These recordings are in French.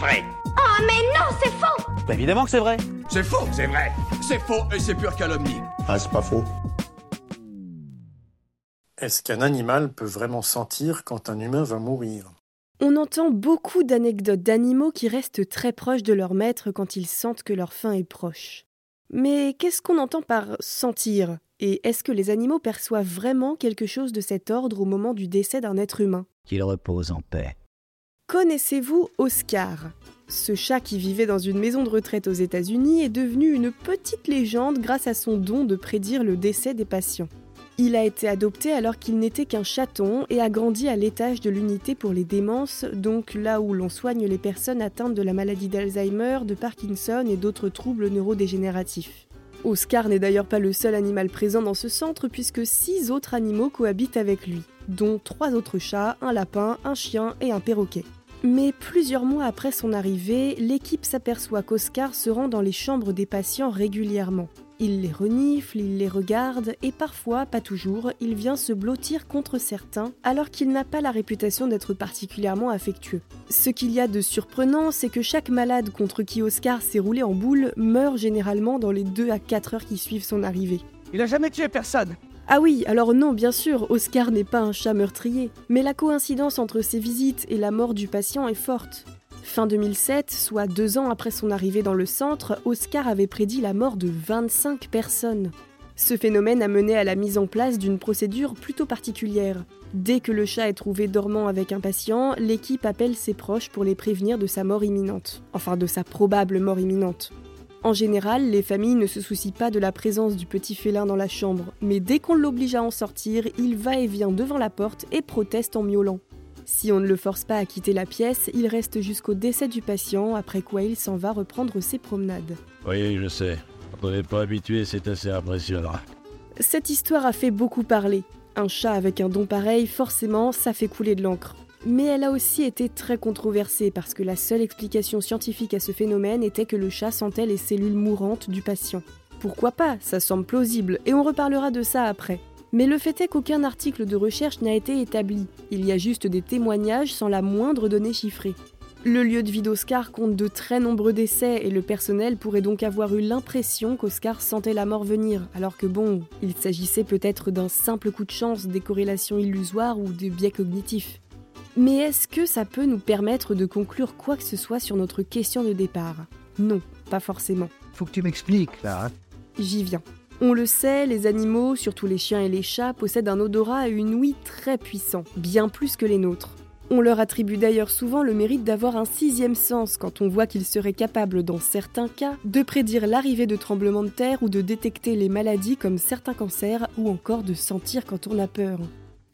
vrai. Oh mais non, c'est faux Bah, évidemment que c'est vrai. C'est faux, c'est vrai. C'est faux et c'est pure calomnie. Ah, c'est pas faux. Est-ce qu'un animal peut vraiment sentir quand un humain va mourir? On entend beaucoup d'anecdotes d'animaux qui restent très proches de leur maître quand ils sentent que leur fin est proche. Mais qu'est-ce qu'on entend par sentir? Et est-ce que les animaux perçoivent vraiment quelque chose de cet ordre au moment du décès d'un être humain? Qu'il repose en paix. Connaissez-vous Oscar? Ce chat qui vivait dans une maison de retraite aux États-Unis est devenu une petite légende grâce à son don de prédire le décès des patients. Il a été adopté alors qu'il n'était qu'un chaton et a grandi à l'étage de l'unité pour les démences, donc là où l'on soigne les personnes atteintes de la maladie d'Alzheimer, de Parkinson et d'autres troubles neurodégénératifs. Oscar n'est d'ailleurs pas le seul animal présent dans ce centre puisque six autres animaux cohabitent avec lui, dont trois autres chats, un lapin, un chien et un perroquet. Mais plusieurs mois après son arrivée, l'équipe s'aperçoit qu'Oscar se rend dans les chambres des patients régulièrement. Il les renifle, il les regarde et parfois, pas toujours, il vient se blottir contre certains alors qu'il n'a pas la réputation d'être particulièrement affectueux. Ce qu'il y a de surprenant, c'est que chaque malade contre qui Oscar s'est roulé en boule meurt généralement dans les 2 à 4 heures qui suivent son arrivée. Il a jamais tué personne. Ah oui, alors non, bien sûr, Oscar n'est pas un chat meurtrier, mais la coïncidence entre ses visites et la mort du patient est forte. Fin 2007, soit deux ans après son arrivée dans le centre, Oscar avait prédit la mort de 25 personnes. Ce phénomène a mené à la mise en place d'une procédure plutôt particulière. Dès que le chat est trouvé dormant avec un patient, l'équipe appelle ses proches pour les prévenir de sa mort imminente. Enfin, de sa probable mort imminente. En général, les familles ne se soucient pas de la présence du petit félin dans la chambre, mais dès qu'on l'oblige à en sortir, il va et vient devant la porte et proteste en miaulant. Si on ne le force pas à quitter la pièce, il reste jusqu'au décès du patient, après quoi il s'en va reprendre ses promenades. Oui, je sais. Quand on n'est pas habitué, c'est assez impressionnant. Cette histoire a fait beaucoup parler. Un chat avec un don pareil, forcément, ça fait couler de l'encre. Mais elle a aussi été très controversée parce que la seule explication scientifique à ce phénomène était que le chat sentait les cellules mourantes du patient. Pourquoi pas? Ça semble plausible, et on reparlera de ça après. Mais le fait est qu'aucun article de recherche n'a été établi. Il y a juste des témoignages sans la moindre donnée chiffrée. Le lieu de vie d'Oscar compte de très nombreux décès et le personnel pourrait donc avoir eu l'impression qu'Oscar sentait la mort venir, alors que bon, il s'agissait peut-être d'un simple coup de chance, des corrélations illusoires ou des biais cognitifs. Mais est-ce que ça peut nous permettre de conclure quoi que ce soit sur notre question de départ? Non, pas forcément. Faut que tu m'expliques, là. hein. J'y viens. On le sait, les animaux, surtout les chiens et les chats, possèdent un odorat et une ouïe très puissants, bien plus que les nôtres. On leur attribue d'ailleurs souvent le mérite d'avoir un sixième sens quand on voit qu'ils seraient capables, dans certains cas, de prédire l'arrivée de tremblements de terre ou de détecter les maladies comme certains cancers ou encore de sentir quand on a peur.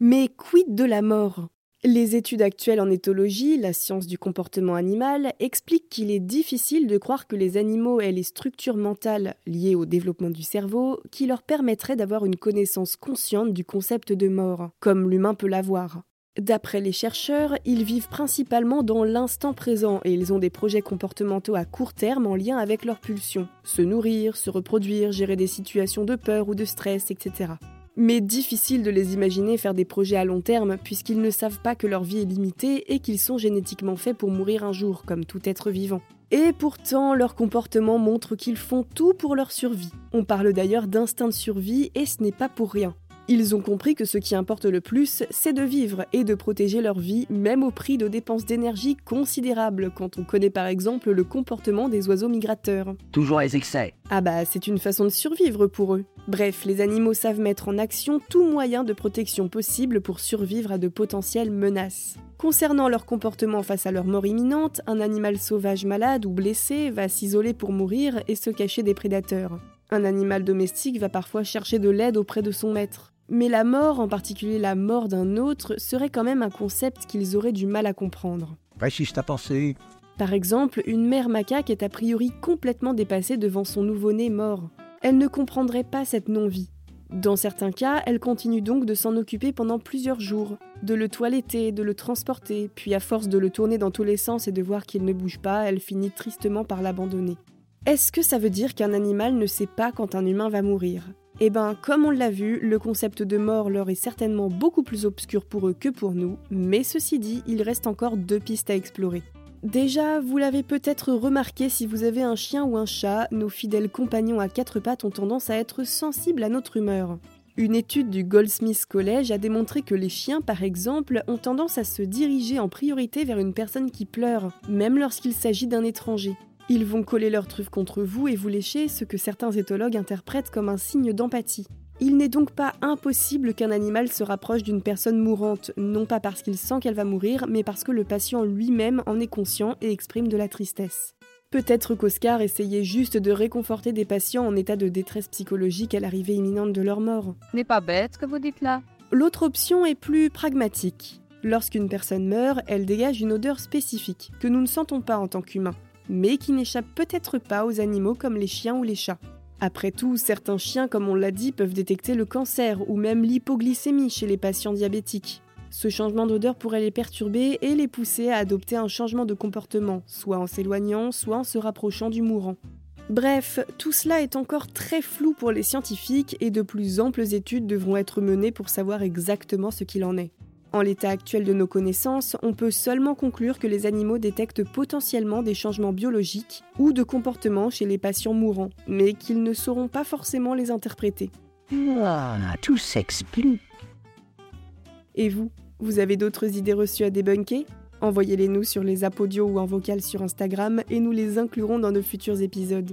Mais quid de la mort? Les études actuelles en éthologie, la science du comportement animal, expliquent qu'il est difficile de croire que les animaux aient les structures mentales liées au développement du cerveau qui leur permettraient d'avoir une connaissance consciente du concept de mort, comme l'humain peut l'avoir. D'après les chercheurs, ils vivent principalement dans l'instant présent et ils ont des projets comportementaux à court terme en lien avec leurs pulsions. Se nourrir, se reproduire, gérer des situations de peur ou de stress, etc. Mais difficile de les imaginer faire des projets à long terme puisqu'ils ne savent pas que leur vie est limitée et qu'ils sont génétiquement faits pour mourir un jour, comme tout être vivant. Et pourtant, leur comportement montre qu'ils font tout pour leur survie. On parle d'ailleurs d'instinct de survie et ce n'est pas pour rien. Ils ont compris que ce qui importe le plus, c'est de vivre et de protéger leur vie, même au prix de dépenses d'énergie considérables, quand on connaît par exemple le comportement des oiseaux migrateurs. Toujours les excès. Ah bah, c'est une façon de survivre pour eux. Bref, les animaux savent mettre en action tout moyen de protection possible pour survivre à de potentielles menaces. Concernant leur comportement face à leur mort imminente, un animal sauvage malade ou blessé va s'isoler pour mourir et se cacher des prédateurs. Un animal domestique va parfois chercher de l'aide auprès de son maître. Mais la mort, en particulier la mort d'un autre, serait quand même un concept qu'ils auraient du mal à comprendre. Ta pensée. Par exemple, une mère macaque est a priori complètement dépassée devant son nouveau-né mort. Elle ne comprendrait pas cette non-vie. Dans certains cas, elle continue donc de s'en occuper pendant plusieurs jours, de le toiletter, de le transporter, puis à force de le tourner dans tous les sens et de voir qu'il ne bouge pas, elle finit tristement par l'abandonner. Est-ce que ça veut dire qu'un animal ne sait pas quand un humain va mourir? Eh ben, comme on l'a vu, le concept de mort leur est certainement beaucoup plus obscur pour eux que pour nous, mais ceci dit, il reste encore deux pistes à explorer. Déjà, vous l'avez peut-être remarqué si vous avez un chien ou un chat, nos fidèles compagnons à quatre pattes ont tendance à être sensibles à notre humeur. Une étude du Goldsmith College a démontré que les chiens, par exemple, ont tendance à se diriger en priorité vers une personne qui pleure, même lorsqu'il s'agit d'un étranger. Ils vont coller leur truffe contre vous et vous lécher, ce que certains éthologues interprètent comme un signe d'empathie. Il n'est donc pas impossible qu'un animal se rapproche d'une personne mourante, non pas parce qu'il sent qu'elle va mourir, mais parce que le patient lui-même en est conscient et exprime de la tristesse. Peut-être qu'Oscar essayait juste de réconforter des patients en état de détresse psychologique à l'arrivée imminente de leur mort. N'est pas bête ce que vous dites là. L'autre option est plus pragmatique. Lorsqu'une personne meurt, elle dégage une odeur spécifique, que nous ne sentons pas en tant qu'humains, mais qui n'échappe peut-être pas aux animaux comme les chiens ou les chats. Après tout, certains chiens, comme on l'a dit, peuvent détecter le cancer ou même l'hypoglycémie chez les patients diabétiques. Ce changement d'odeur pourrait les perturber et les pousser à adopter un changement de comportement, soit en s'éloignant, soit en se rapprochant du mourant. Bref, tout cela est encore très flou pour les scientifiques et de plus amples études devront être menées pour savoir exactement ce qu'il en est. En l'état actuel de nos connaissances, on peut seulement conclure que les animaux détectent potentiellement des changements biologiques ou de comportement chez les patients mourants, mais qu'ils ne sauront pas forcément les interpréter. Ah, tout s'explique. Et vous, vous avez d'autres idées reçues à débunker? Envoyez-les nous sur les apodios ou en vocal sur Instagram et nous les inclurons dans nos futurs épisodes.